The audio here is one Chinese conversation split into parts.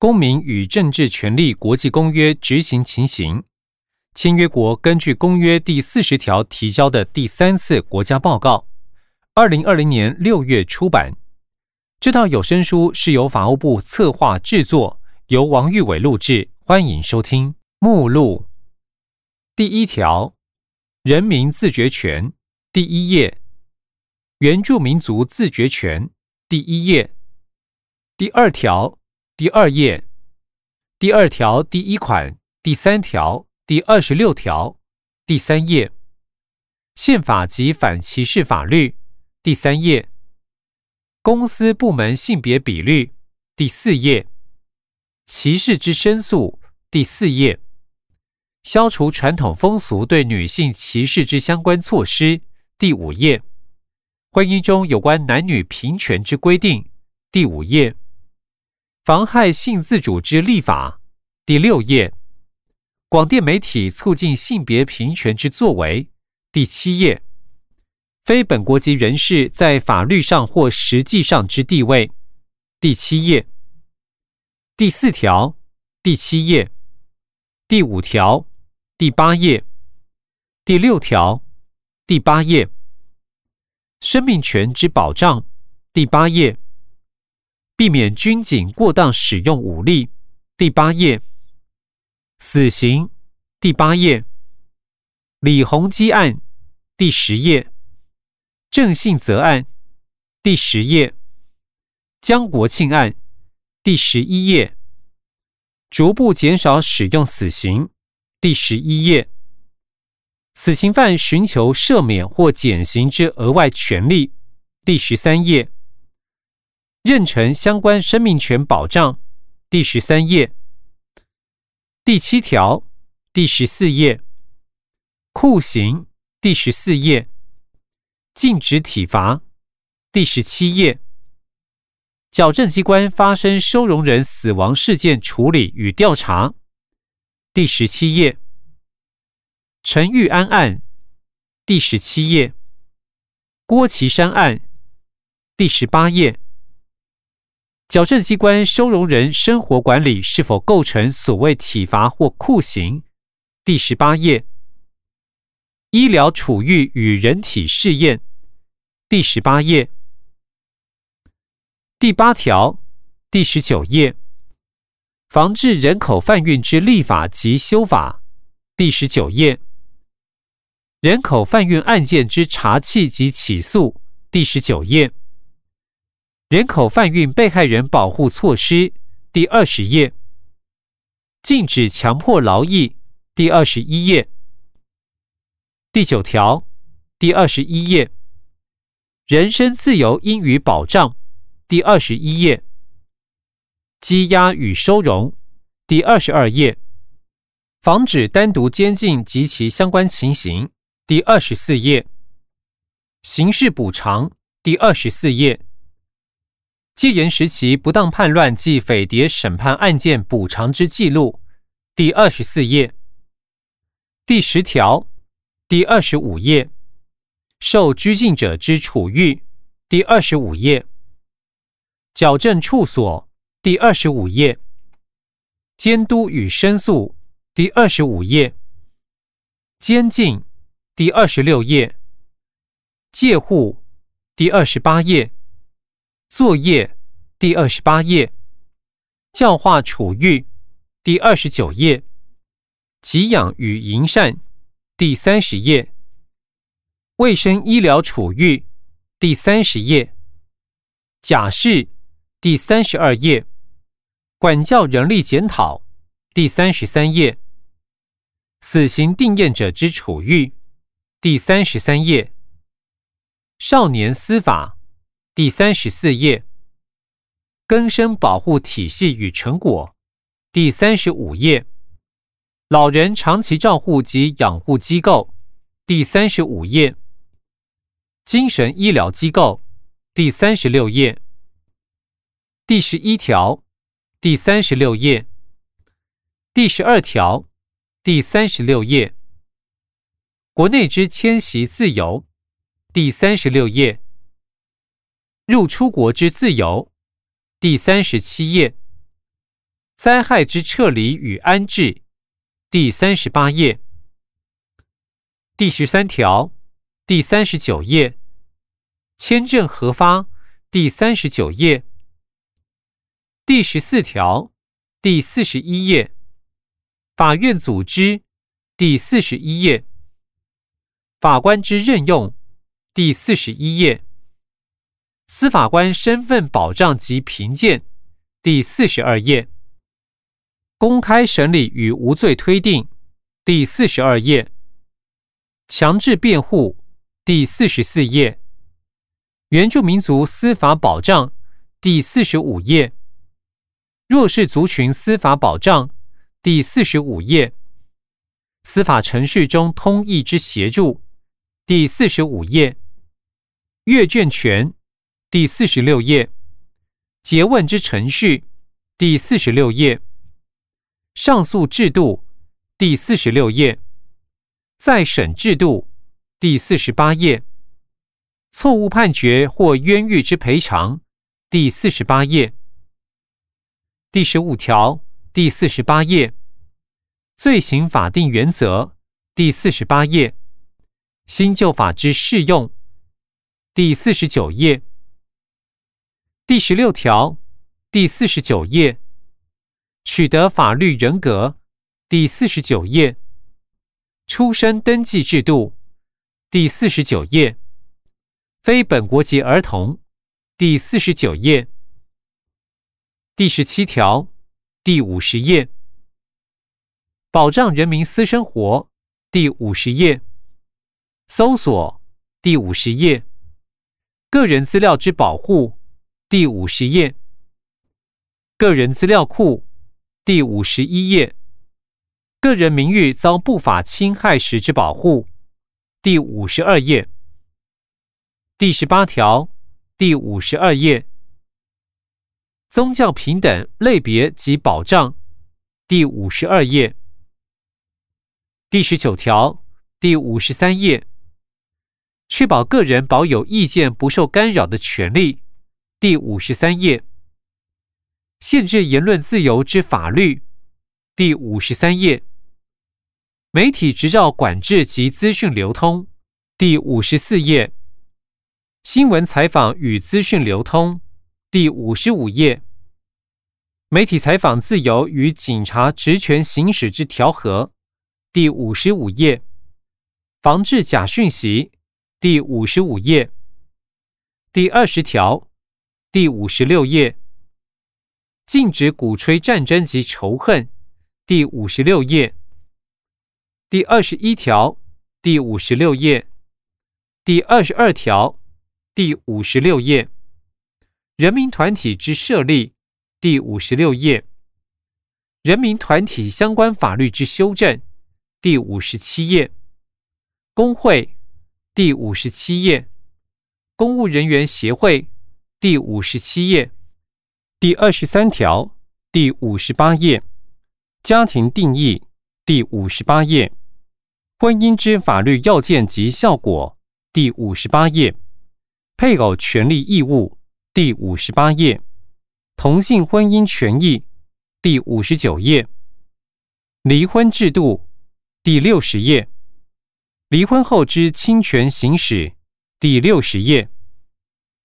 公民与政治权利国际公约执行情形，签约国根据公约第四十条提交的第三次国家报告，二零二零年六月出版。这套有声书是由法务部策划制作，由王玉伟录制。欢迎收听目录。第一条，人民自决权，第一页；原住民族自决权，第一页。第二条。第二页，第二条第一款，第三条第二十六条，第三页，宪法及反歧视法律，第三页，公司部门性别比率，第四页，歧视之申诉，第四页，消除传统风俗对女性歧视之相关措施，第五页，婚姻中有关男女平权之规定，第五页。妨害性自主之立法，第六页；广电媒体促进性别平权之作为，第七页；非本国籍人士在法律上或实际上之地位，第七页；第四条，第七页；第五条，第八页；第六条，第八页；生命权之保障，第八页。避免军警过当使用武力，第八页；死刑，第八页；李洪基案，第十页；郑信泽案，第十页；江国庆案，第十一页；逐步减少使用死刑，第十一页；死刑犯寻求赦免或减刑之额外权利，第十三页。妊娠相关生命权保障，第十三页，第七条，第十四页，酷刑，第十四页，禁止体罚，第十七页，矫正机关发生收容人死亡事件处理与调查，第十七页，陈玉安案，第十七页，郭岐山案，第十八页。矫正机关收容人生活管理是否构成所谓体罚或酷刑？第十八页。医疗处遇与人体试验。第十八页。第八条。第十九页。防治人口贩运之立法及修法。第十九页。人口贩运案件之查缉及起诉。第十九页。人口贩运被害人保护措施，第二十页；禁止强迫劳役，第二十一页；第九条，第二十一页；人身自由应予保障，第二十一页；羁押与收容，第二十二页；防止单独监禁及其相关情形，第二十四页；刑事补偿，第二十四页。戒严时期不当叛乱及匪谍审判案件补偿之记录，第二十四页。第十条，第二十五页。受拘禁者之处遇，第二十五页。矫正处所，第二十五页。监督与申诉，第二十五页。监禁，第二十六页。戒护，第二十八页。作业第二十八页，教化处遇第二十九页，给养与营善第三十页，卫生医疗处遇第三十页，假释第三十二页，管教人力检讨第三十三页，死刑定验者之处遇第三十三页，少年司法。第三十四页，更生保护体系与成果。第三十五页，老人长期照护及养护机构。第三十五页，精神医疗机构。第三十六页，第十一条，第三十六页，第十二条，第三十六页，国内之迁徙自由。第三十六页。入出国之自由，第三十七页；灾害之撤离与安置，第三十八页。第十三条，第三十九页。签证核发，第三十九页。第十四条，第四十一页。法院组织，第四十一页。法官之任用，第四十一页。司法官身份保障及评鉴，第四十二页。公开审理与无罪推定，第四十二页。强制辩护，第四十四页。原住民族司法保障，第四十五页；弱势族群司法保障，第四十五页；司法程序中通译之协助，第四十五页；阅卷权，第四十六页；诘问之程序，第四十六页；上诉制度，第四十六页；再审制度，第四十八页。错误判决或冤狱之赔偿，第四十八页。第十五条第四十八页。罪行法定原则，第四十八页。新旧法之适用，第四十九页。第十六条第四十九页。取得法律人格，第四十九页。出生登记制度，第四十九页。非本国籍儿童，第四十九页，第十七条，第五十页，保障人民私生活，第五十页，搜索，第五十页，个人资料之保护，第五十页，个人资料库，第五十一页，个人名誉遭不法侵害时之保护，第五十二页。第十八条第五十二页，宗教平等类别及保障，第五十二页。第十九条第五十三页，确保个人保有意见不受干扰的权利，第五十三页。限制言论自由之法律，第五十三页。媒体执照管制及资讯流通，第五十四页。新闻采访与资讯流通，第五十五页。媒体采访自由与警察职权行使之调和，第五十五页。防治假讯息，第五十五页。第二十条，第五十六页。禁止鼓吹战争及仇恨，第五十六页。第二十一条，第五十六页。第二十二条。第五十六页，人民团体之设立；第五十六页，人民团体相关法律之修正；第五十七页，工会；第五十七页，公务人员协会；第五十七页，第二十三条；第五十八页，家庭定义；第五十八页，婚姻之法律要件及效果；第五十八页。配偶权利义务第五十八页，同性婚姻权益第五十九页，离婚制度第六十页，离婚后之侵权行使第六十页，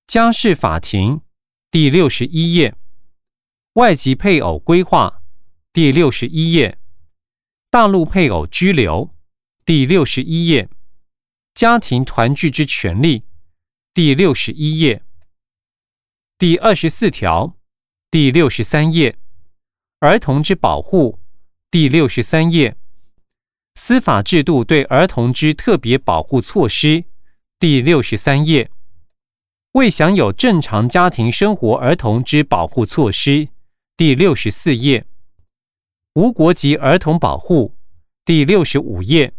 家事法庭第六十一页，外籍配偶规划第六十一页，大陆配偶居留第六十一页，家庭团聚之权利。第六十一页，第二十四条，第六十三页，儿童之保护，第六十三页，司法制度对儿童之特别保护措施，第六十三页，未享有正常家庭生活儿童之保护措施，第六十四页，无国籍儿童保护，第六十五页，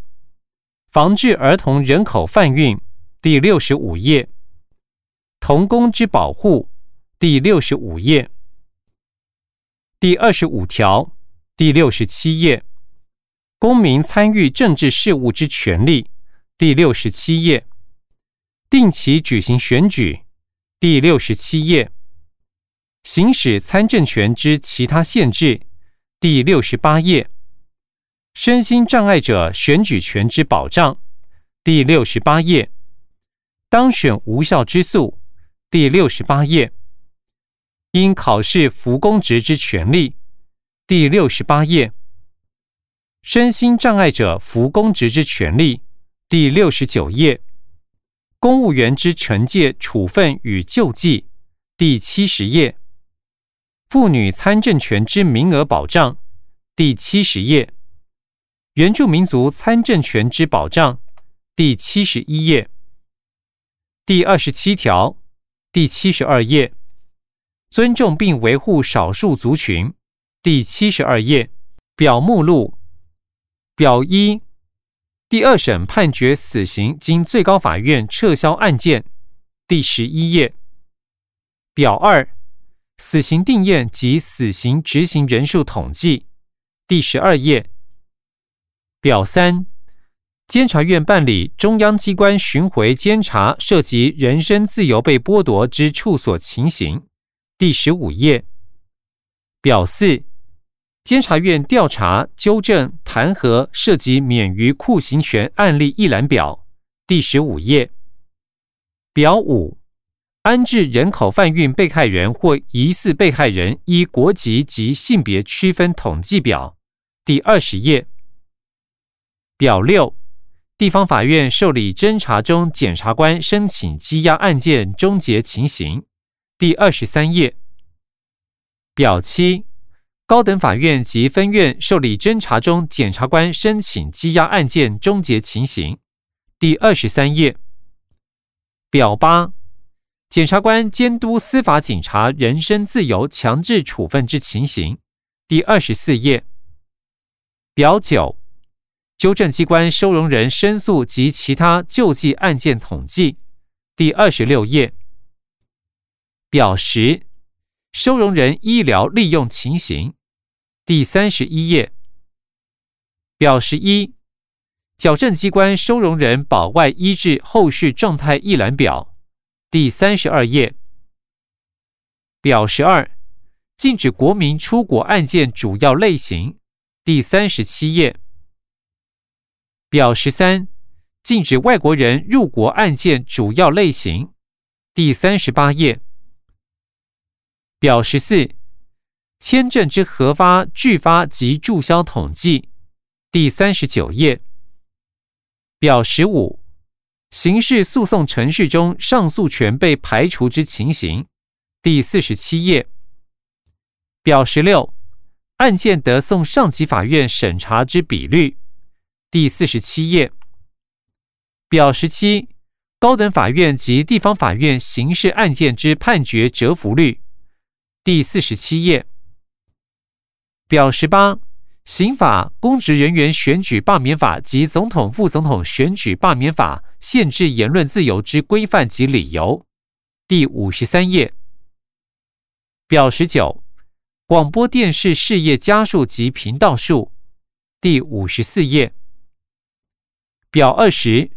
防治儿童人口贩运，第六十五页。童工之保护，第六十五页，第二十五条，第六十七页，公民参与政治事务之权利，第六十七页，定期举行选举，第六十七页，行使参政权之其他限制，第六十八页。身心障碍者选举权之保障，第六十八页。当选无效之诉，第六十八页。因考试服公职之权利，第六十八页。身心障碍者服公职之权利，第六十九页。公务员之惩戒处分与救济，第七十页。妇女参政权之名额保障，第七十页。原住民族参政权之保障，第七十一页，第二十七条，第七十二页，尊重并维护少数族群，第七十二页。表目录。表一，第二审判决死刑经最高法院撤销案件，第十一页。表二，死刑定验及死刑执行人数统计，第十二页。表三，监察院办理中央机关巡回监察涉及人身自由被剥夺之处所情形，第十五页。表四，监察院调查、纠正、弹劾涉及免于酷刑权案例一览表，第十五页。表五，安置人口贩运被害人或疑似被害人依国籍及性别区分统计表，第二十页。表六，地方法院受理侦查中检察官申请羁押案件终结情形，第二十三页。表七，高等法院及分院受理侦查中检察官申请羁押案件终结情形，第二十三页。表八，检察官监督司法警察人身自由强制处分之情形，第二十四页。表九。纠正机关收容人申诉及其他救济案件统计，第二十六页。表十，收容人医疗利用情形，第三十一页。表十一，矫正机关收容人保外医治后续状态一览表，第三十二页。表十二，禁止国民出国案件主要类型，第三十七页。表十三，禁止外国人入国案件主要类型，第三十八页。表十四，签证之核发、拒发及注销统计，第三十九页。表十五，刑事诉讼程序中上诉权被排除之情形，第四十七页。表十六，案件得送上级法院审查之比率。第四十七页，表十七，高等法院及地方法院刑事案件之判决折服率。第四十七页，表十八，刑法、公职人员选举罢免法及总统、副总统选举罢免法限制言论自由之规范及理由。第五十三页，表十九，广播电视事业家数及频道数。第五十四页。表二十，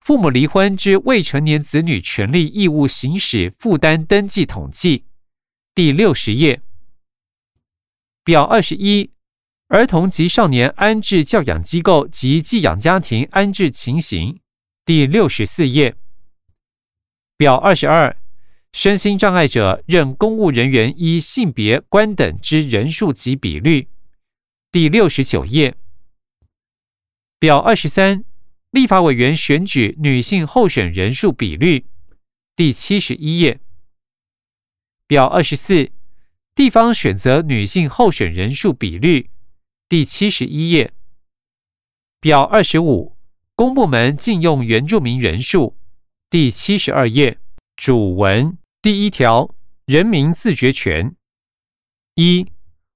父母离婚之未成年子女权利义务行使负担登记统计，第六十页。表二十一，儿童及少年安置教养机构及寄养家庭安置情形，第六十四页。表二十二，身心障碍者任公务人员依性别、官等之人数及比率，第六十九页。表二十三。立法委员选举女性候选人数比率，第七十一页。表二十四，地方选择女性候选人数比率，第七十一页。表二十五，公部门禁用原住民人数，第七十二页。主文第一条，人民自决权。一，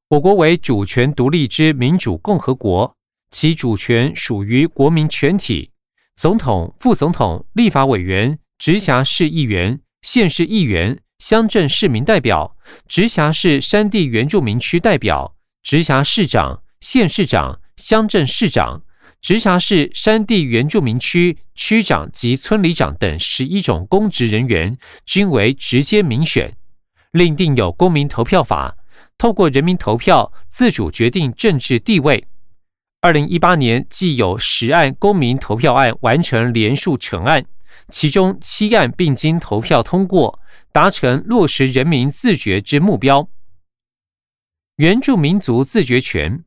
我国为主权独立之民主共和国。其主权属于国民全体，总统、副总统、立法委员、直辖市议员、县市议员、乡镇市民代表、直辖市山地原住民区代表、直辖市长、县市长、乡镇市长、直辖市山地原住民区区长及村里长等十一种公职人员，均为直接民选，另定有公民投票法。透过人民投票自主决定政治地位。二零一八年，既有十案公民投票案完成连数成案，其中七案并经投票通过，达成落实人民自觉之目标。原住民族自觉权。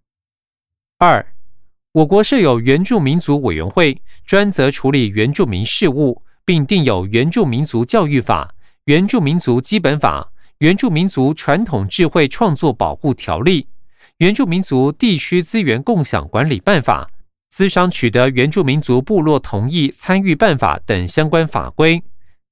二，我国设有原住民族委员会，专责处理原住民事务，并定有《原住民族教育法》《原住民族基本法》《原住民族传统智慧创作保护条例》。原住民族地区资源共享管理办法、资商取得原住民族部落同意参与办法等相关法规，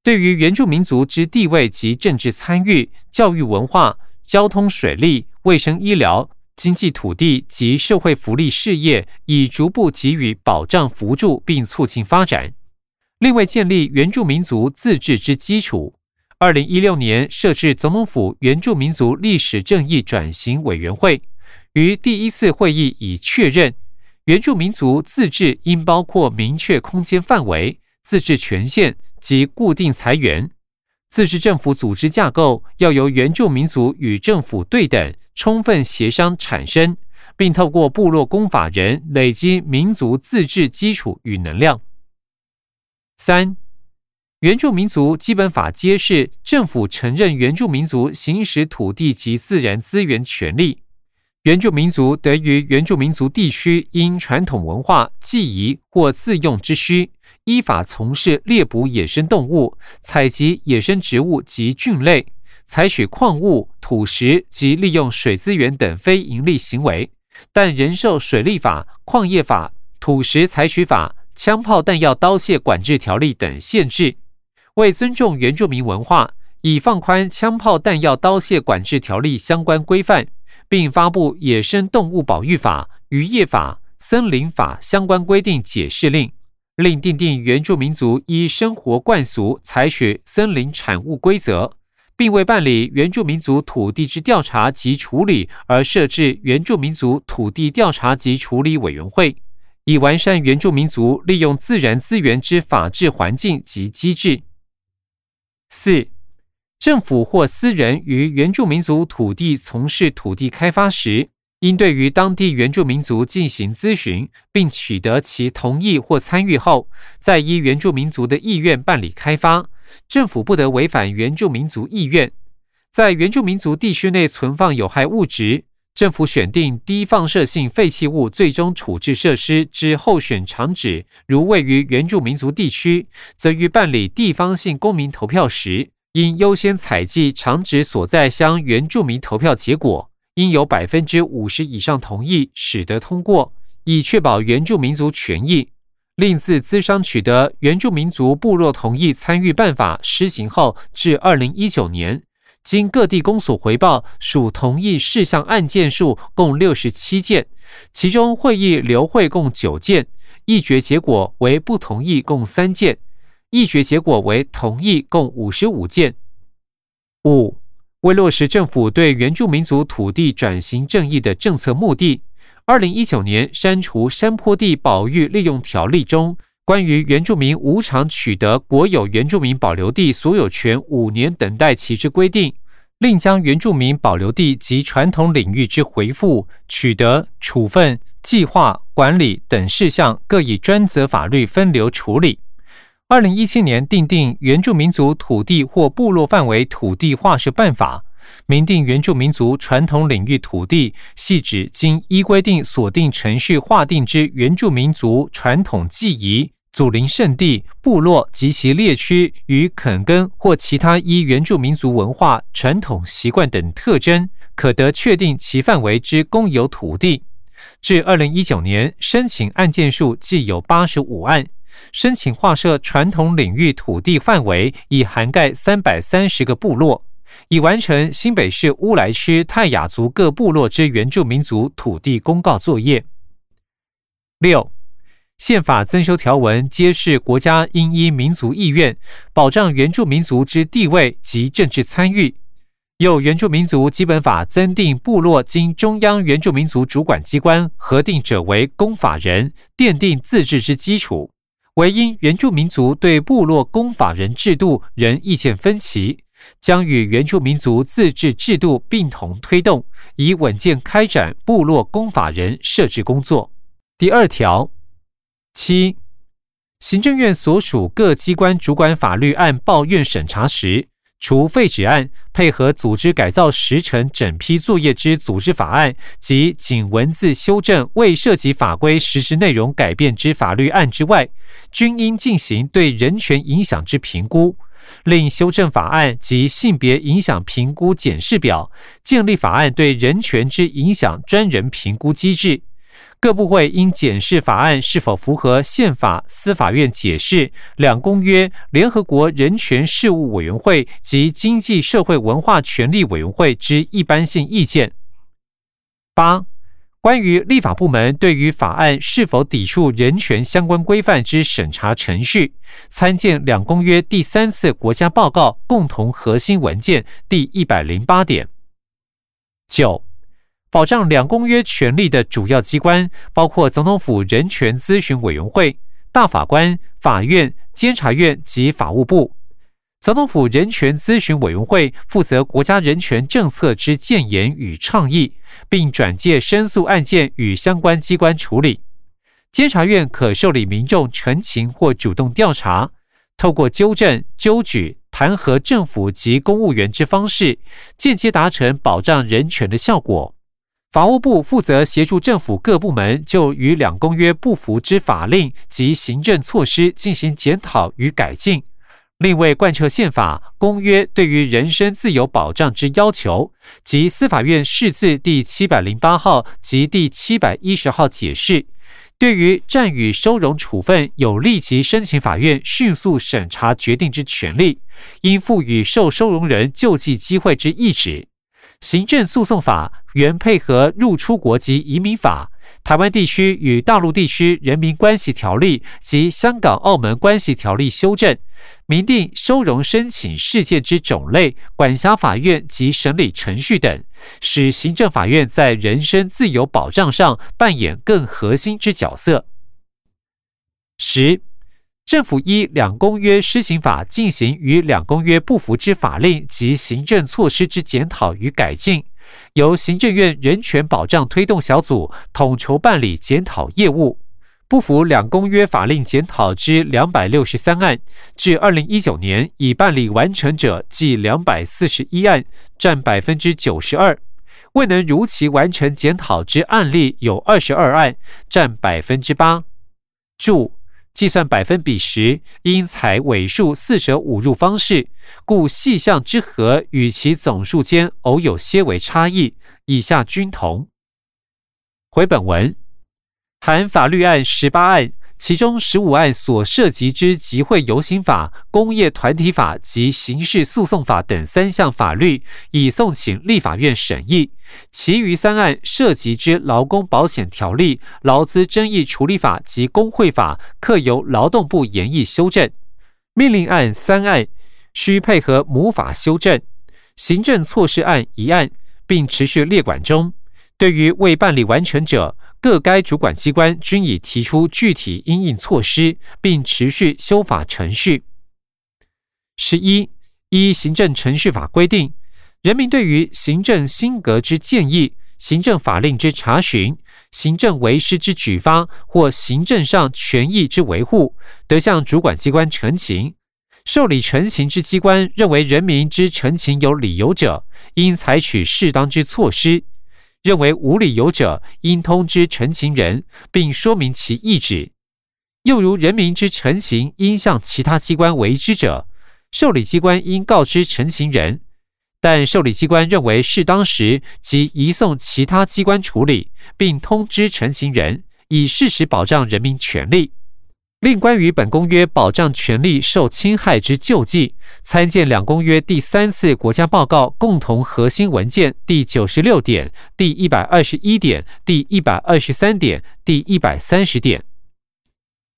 对于原住民族之地位及政治参与、教育文化、交通水利、卫生医疗、经济土地及社会福利事业，已逐步给予保障扶助，并促进发展。另外，建立原住民族自治之基础。二零一六年设置总统府原住民族历史正义转型委员会。于第一次会议已确认，原住民族自治应包括明确空间范围、自治权限及固定财源。自治政府组织架构要由原住民族与政府对等、充分协商产生，并透过部落公法人累积民族自治基础与能量。三、原住民族基本法揭示政府承认原住民族行使土地及自然资源权利。原住民族得于原住民族地区因传统文化、祭仪或自用之需，依法从事猎捕野生动物、采集野生植物及菌类、采取矿物、土石及利用水资源等非营利行为，但仍受水利法、矿业法、土石采取法、枪炮弹药刀械管制条例等限制。为尊重原住民文化，已放宽枪炮弹药刀械管制条例相关规范。并发布《野生动物保育法》《渔业法》《森林法》相关规定解释令，另订定原住民族依生活惯俗采取森林产物规则，并为办理原住民族土地之调查及处理而设置原住民族土地调查及处理委员会，以完善原住民族利用自然资源之法治环境及机制。四。政府或私人于原住民族土地从事土地开发时，应对于当地原住民族进行咨询，并取得其同意或参与后，再依原住民族的意愿办理开发。政府不得违反原住民族意愿。在原住民族地区内存放有害物质，政府选定低放射性废弃物最终处置设施之候选场址，如位于原住民族地区，则于办理地方性公民投票时。应优先采集场址所在乡原住民投票结果，应有百分之五十以上同意，使得通过，以确保原住民族权益。另自资商取得原住民族部落同意参与办法施行后至二零一九年，经各地公所回报，属同意事项案件数共六十七件，其中会议留会共九件，议决结果为不同意共三件。议决结果为同意，共五十五件。五、为落实政府对原住民族土地转型正义的政策目的，二零一九年删除山坡地保育利用条例中关于原住民无偿取得国有原住民保留地所有权五年等待期之规定，另将原住民保留地及传统领域之回复、取得、处分、计划、管理等事项，各以专责法律分流处理。二零一七年订定《原住民族土地或部落范围土地划设办法》，明定原住民族传统领域土地，系指经依规定锁定程序划定之原住民族传统祭仪、祖灵圣地、部落及其列区与垦耕或其他依原住民族文化传统习惯等特征，可得确定其范围之公有土地。至二零一九年，申请案件数计有八十五案。申请划设传统领域土地范围已涵盖三百三十个部落，已完成新北市乌来区泰雅族各部落之原住民族土地公告作业。六、宪法增修条文揭示国家应依民族意愿，保障原住民族之地位及政治参与。有原住民族基本法增订部落经中央原住民族主管机关核定者为公法人，奠定自治之基础。唯因原住民族对部落公法人制度仍意见分歧，将与原住民族自治制度并同推动，以稳健开展部落公法人设置工作。第二条七，行政院所属各机关主管法律案报院审查时。除废止案、配合组织改造时程整批作业之组织法案及仅文字修正未涉及法规实施内容改变之法律案之外，均应进行对人权影响之评估，另修正法案及性别影响评估检视表，建立法案对人权之影响专人评估机制。各部会应检视法案是否符合宪法、司法院解释、两公约、联合国人权事务委员会及经济社会文化权利委员会之一般性意见。八、关于立法部门对于法案是否抵触人权相关规范之审查程序，参见两公约第三次国家报告共同核心文件第一百零八点。九。保障两公约权利的主要机关包括总统府人权咨询委员会、大法官、法院、监察院及法务部。总统府人权咨询委员会负责国家人权政策之建言与倡议，并转介申诉案件与相关机关处理。监察院可受理民众陈情或主动调查，透过纠正、纠举、弹劾政府及公务员之方式，间接达成保障人权的效果。法务部负责协助政府各部门就与两公约不符之法令及行政措施进行检讨与改进，另为贯彻宪法、公约对于人身自由保障之要求及司法院释字第七百零八号及第七百一十号解释，对于暂予收容处分有立即申请法院迅速审查决定之权利，应赋予受收容人救济机会之意旨。行政诉讼法原配合入出国及移民法、台湾地区与大陆地区人民关系条例及香港澳门关系条例修正，明定收容申请事件之种类、管辖法院及审理程序等，使行政法院在人身自由保障上扮演更核心之角色。十。政府依两公约施行法进行与两公约不符之法令及行政措施之检讨与改进，由行政院人权保障推动小组统筹办理检讨业务。不符两公约法令检讨之两百六十三案，至二零一九年已办理完成者计两百四十一案，占百分之九十二；未能如期完成检讨之案例有二十二案，占百分之八。注。计算百分比时，应采尾数四舍五入方式，故细项之和与其总数间偶有些微差异。以下均同。回本文，含法律案十八案。其中十五案所涉及之集会游行法、工业团体法及刑事诉讼法等三项法律，已送请立法院审议；其余三案涉及之劳工保险条例、劳资争议处理法及工会法，可由劳动部研议修正。命令案三案需配合母法修正，行政措施案一案，并持续列管中。对于未办理完成者，各该主管机关均已提出具体应应措施，并持续修法程序。十一，依行政程序法规定，人民对于行政新格之建议、行政法令之查询、行政为师之举发或行政上权益之维护，得向主管机关陈情。受理陈情之机关认为人民之陈情有理由者，应采取适当之措施。认为无理由者，应通知陈情人，并说明其意旨。又如人民之陈情应向其他机关为之者，受理机关应告知陈情人。但受理机关认为适当时，即移送其他机关处理，并通知陈情人，以事实保障人民权利。另关于本公约保障权利受侵害之救济，参见两公约第三次国家报告共同核心文件第九十六点、第一百二十一点、第一百二十三点、第一百三十点。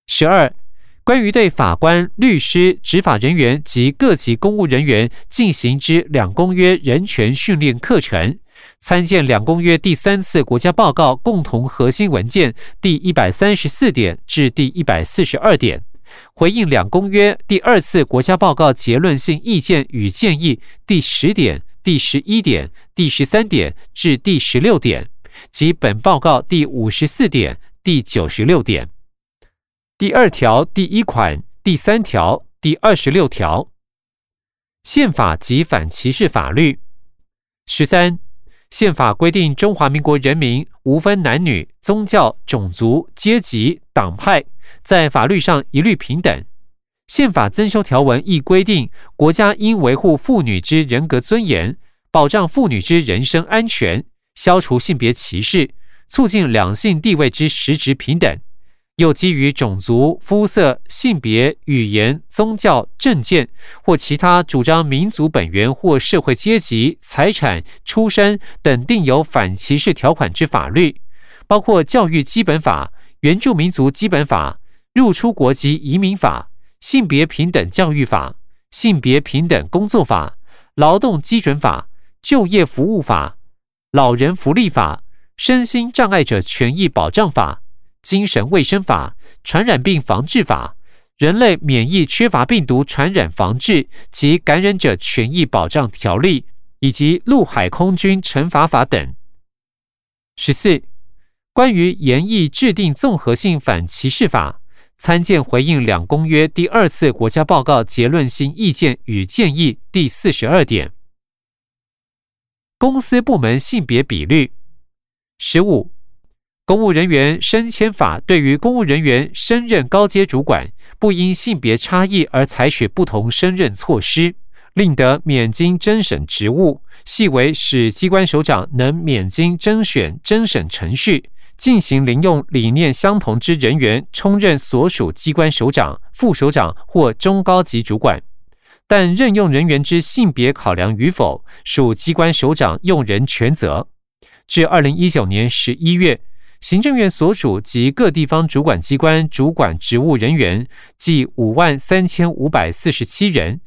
十二，关于对法官、律师、执法人员及各级公务人员进行之两公约人权训练课程。参见两公约第三次国家报告共同核心文件第一百三十四点至第一百四十二点，回应两公约第二次国家报告结论性意见与建议第十点、第十一点、第十三点至第十六点及本报告第五十四点、第九十六点。第二条第一款、第三条、第二十六条。宪法及反歧视法律。十三。宪法规定，中华民国人民无分男女、宗教、种族、阶级、党派，在法律上一律平等。宪法增修条文亦规定，国家应维护妇女之人格尊严，保障妇女之人身安全，消除性别歧视，促进两性地位之实质平等。又基于种族、肤色、性别、语言、宗教、政见或其他主张民族本源或社会阶级、财产、出身等定有反歧视条款之法律，包括教育基本法、原住民族基本法、入出国籍移民法、性别平等教育法、性别平等工作法、劳动基准法、就业服务法、老人福利法、身心障碍者权益保障法。精神卫生法、传染病防治法、人类免疫缺乏病毒传染防治及感染者权益保障条例，以及陆海空军惩罚法等。十四、关于严议制定综合性反歧视法，参见回应两公约第二次国家报告结论性意见与建议第四十二点。公司部门性别比率。十五。公务人员升迁法对于公务人员升任高阶主管，不因性别差异而采取不同升任措施，令得免经征审职务，系为使机关首长能免经征选征审程序，进行临用理念相同之人员充任所属机关首长、副首长或中高级主管。但任用人员之性别考量与否，属机关首长用人权责。至二零一九年十一月。行政院所属及各地方主管机关主管职务人员计五万三千五百四十七人，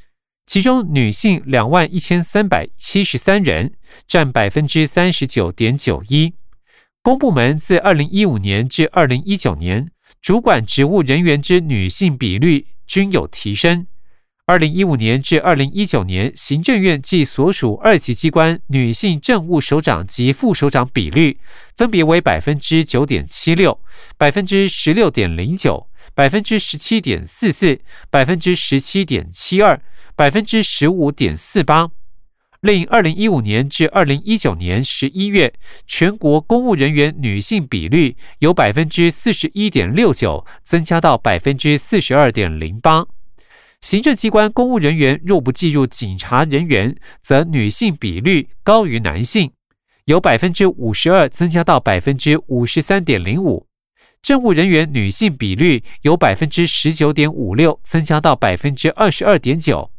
其中女性两万一千三百七十三人，占百分之三十九点九一。公部门自二零一五年至二零一九年，主管职务人员之女性比率均有提升。二零一五年至二零一九年，行政院暨所属二级机关女性政务首长及副首长比率分别为百分之九点七六、百分之十六点零九、百分之十七点四四、百分之十七点七二、百分之十五点四八。另，二零一五年至二零一九年十一月，全国公务人员女性比率由百分之四十一点六九增加到百分之四十二点零八。行政机关公务人员若不计入警察人员，则女性比率高于男性，由百分之五十二增加到百分之五十三点零五；政务人员女性比率由百分之十九点五六增加到百分之二十二点九；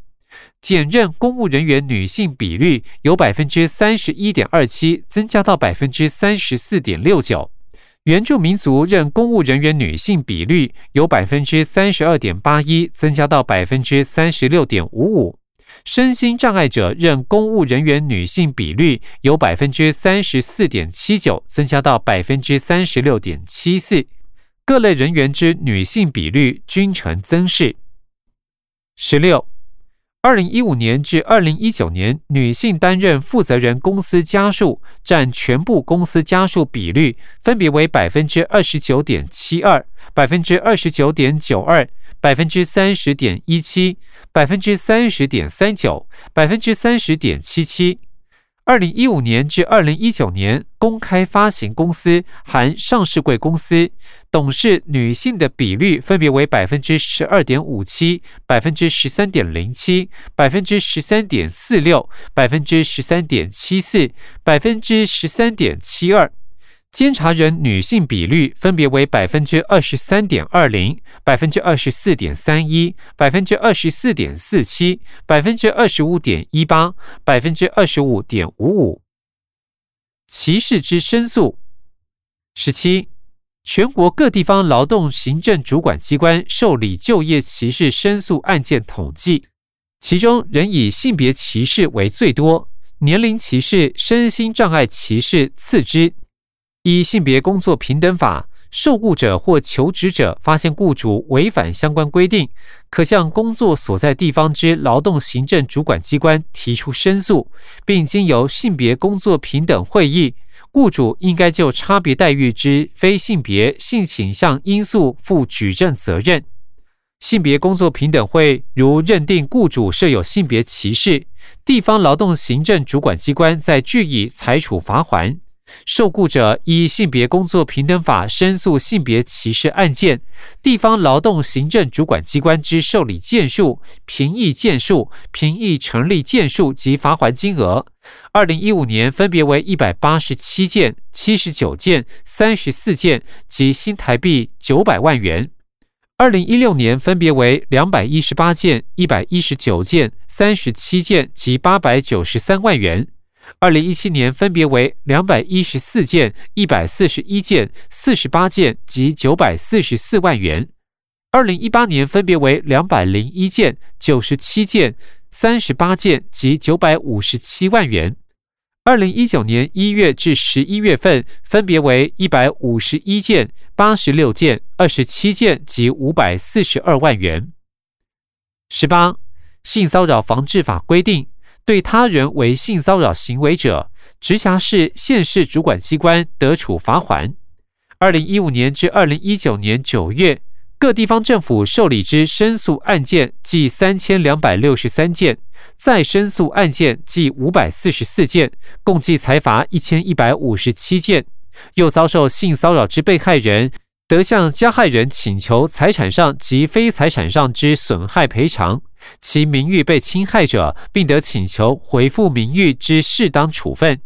检任公务人员女性比率由百分之三十一点二七增加到百分之三十四点六九。原住民族任公务人员女性比率由百分之三十二点八一增加到百分之三十六点五五，身心障碍者任公务人员女性比率由百分之三十四点七九增加到百分之三十六点七四，各类人员之女性比率均呈增势。十六。二零一五年至二零一九年，女性担任负责人公司家数占全部公司家数比率分别为百分之二十九点七二、百分之二十九点九二、百分之三十点一七、百分之三十点三九、百分之三十点七七。二零一五年至二零一九年，公开发行公司含上市贵公司董事女性的比率分别为百分之十二点五七、百分之十三点零七、百分之十三点四六、百分之十三点七四、百分之十三点七二。监察人女性比率分别为百分之二十三点二零、百分之二十四点三一、百分之二十四点四七、百分之二十五点一八、百分之二十五点五五。歧视之申诉。十七，全国各地方劳动行政主管机关受理就业歧视申诉案件统计，其中仍以性别歧视为最多，年龄歧视、身心障碍歧视次之。依性别工作平等法，受雇者或求职者发现雇主违反相关规定，可向工作所在地方之劳动行政主管机关提出申诉，并经由性别工作平等会议，雇主应该就差别待遇之非性别性倾向因素负举证责任。性别工作平等会如认定雇主设有性别歧视，地方劳动行政主管机关在据以裁处罚还。受雇者依性别工作平等法申诉性别歧视案件，地方劳动行政主管机关之受理件数、评议件数、评议成立件数及罚还金额，二零一五年分别为一百八十七件、七十九件、三十四件及新台币九百万元；二零一六年分别为两百一十八件、一百一十九件、三十七件及八百九十三万元。二零一七年分别为两百一十四件、一百四十一件、四十八件及九百四十四万元；二零一八年分别为两百零一件、九十七件、三十八件及九百五十七万元；二零一九年一月至十一月份分别为一百五十一件、八十六件、二十七件及五百四十二万元。十八，性骚扰防治法规定。对他人为性骚扰行为者，直辖市、县市主管机关得处罚款。二零一五年至二零一九年九月，各地方政府受理之申诉案件计三千两百六十三件，再申诉案件计五百四十四件，共计裁罚一千一百五十七件。又遭受性骚扰之被害人。得向加害人请求财产上及非财产上之损害赔偿，其名誉被侵害者，并得请求回复名誉之适当处分。